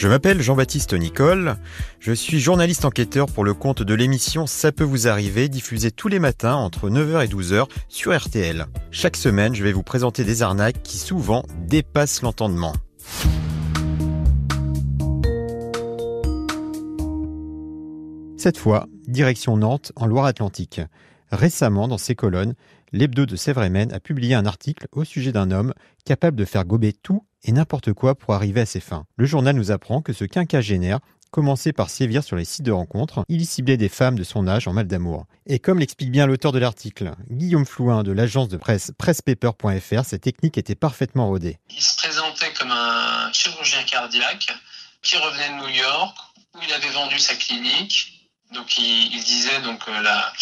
Je m'appelle Jean-Baptiste Nicole, je suis journaliste enquêteur pour le compte de l'émission Ça peut vous arriver, diffusée tous les matins entre 9h et 12h sur RTL. Chaque semaine, je vais vous présenter des arnaques qui souvent dépassent l'entendement. Cette fois, direction Nantes, en Loire-Atlantique. Récemment, dans ses colonnes, l'hebdo de sèvres a publié un article au sujet d'un homme capable de faire gober tout et n'importe quoi pour arriver à ses fins. Le journal nous apprend que ce quinquagénaire commençait par sévir sur les sites de rencontres, il y ciblait des femmes de son âge en mal d'amour. Et comme l'explique bien l'auteur de l'article, Guillaume Flouin de l'agence de presse pressepaper.fr, cette technique était parfaitement rodée. Il se présentait comme un chirurgien cardiaque qui revenait de New York, où il avait vendu sa clinique, donc il, disait donc euh, la,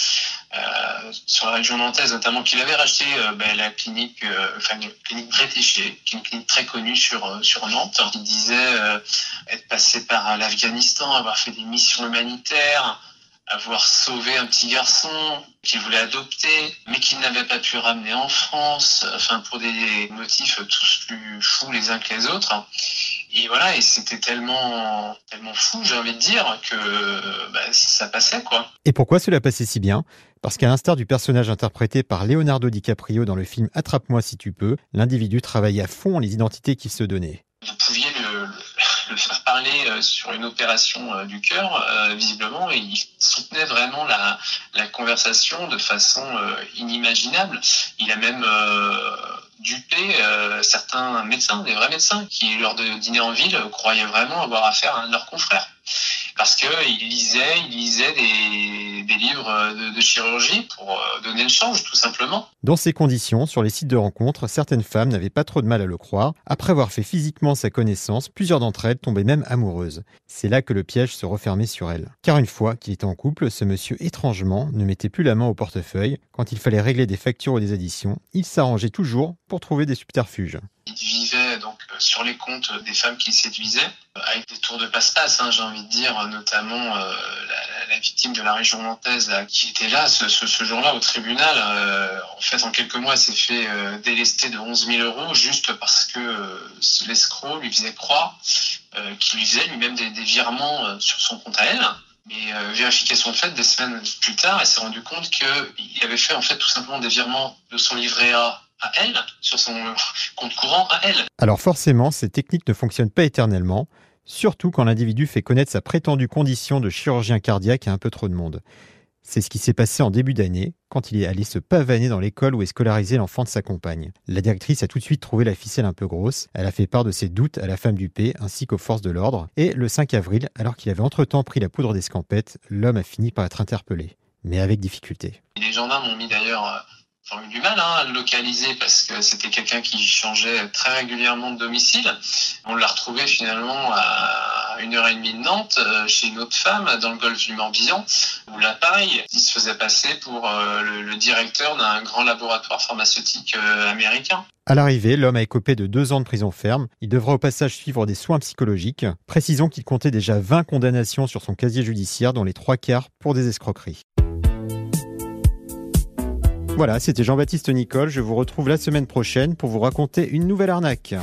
euh, sur la région nantaise notamment qu'il avait racheté euh, ben, la clinique, enfin une clinique Bretéché, qui est une clinique très connue sur sur Nantes. Il disait être passé par l'Afghanistan, avoir fait des missions humanitaires, avoir sauvé un petit garçon qu'il voulait adopter, mais qu'il n'avait pas pu ramener en France, enfin pour des motifs tous plus fous les uns que les autres. Et voilà, et c'était tellement, tellement fou, j'ai envie de dire, que bah, ça passait, quoi. Et pourquoi cela passait si bien? Parce qu'à l'instar du personnage interprété par Leonardo DiCaprio dans le film Attrape-moi si tu peux, l'individu travaillait à fond les identités qu'il se donnait. Vous pouviez le, le faire parler euh, sur une opération euh, du cœur, euh, visiblement, et il soutenait vraiment la, la conversation de façon inimaginable. Il a même dupé certains médecins, des vrais médecins, qui, lors de dîner en ville, croyaient vraiment avoir affaire à un de leurs confrères parce qu'il lisait, il lisait des, livres de, chirurgie pour euh, donner le change, tout simplement. Dans ces conditions, sur les sites de rencontres, certaines femmes n'avaient pas trop de mal à le croire. Après avoir fait physiquement sa connaissance, plusieurs d'entre elles tombaient même amoureuses. C'est là que le piège se refermait sur elles. Car une fois qu'il était en couple, ce monsieur étrangement ne mettait plus la main au portefeuille. Quand il fallait régler des factures ou des additions, il s'arrangeait toujours pour trouver des subterfuges. Il vivait donc euh, sur les comptes des femmes qu'il séduisait, avec des tours de passe-passe, hein, j'ai envie de dire, notamment euh, la, victime de la région nantaise qui était là ce, jour-là au tribunal. Euh, en fait, en quelques mois, s'est fait délester de 11 000 euros juste parce que l'escroc lui faisait croire qu'il lui faisait lui-même des, virements sur son compte à elle. Mais vérification de fait, des semaines plus tard, elle s'est rendu compte qu'il avait fait en fait tout simplement des virements de son livret A à elle, sur son compte courant à elle. Alors forcément, ces techniques ne fonctionnent pas éternellement, surtout quand l'individu fait connaître sa prétendue condition de chirurgien cardiaque à un peu trop de monde. C'est ce qui s'est passé en début d'année, quand il est allé se pavaner dans l'école où est scolarisé l'enfant de sa compagne. La directrice a tout de suite trouvé la ficelle un peu grosse, elle a fait part de ses doutes à la femme du P ainsi qu'aux forces de l'ordre, et le 5 avril, alors qu'il avait entre-temps pris la poudre d'escampette, l'homme a fini par être interpellé, mais avec difficulté. Les gendarmes ont mis d'ailleurs ont eu du mal hein, à le localiser parce que c'était quelqu'un qui changeait très régulièrement de domicile. On l'a retrouvé finalement à une heure et demie de Nantes euh, chez une autre femme dans le golfe du Morbihan où là pareil, il se faisait passer pour euh, le, directeur d'un grand laboratoire pharmaceutique euh, américain. À l'arrivée, l'homme a écopé de deux ans de prison ferme. Il devra au passage suivre des soins psychologiques. Précisons qu'il comptait déjà 20 condamnations sur son casier judiciaire, dont les trois quarts pour des escroqueries. Voilà, c'était Jean-Baptiste Nicole. Je vous retrouve la semaine prochaine pour vous raconter une nouvelle arnaque.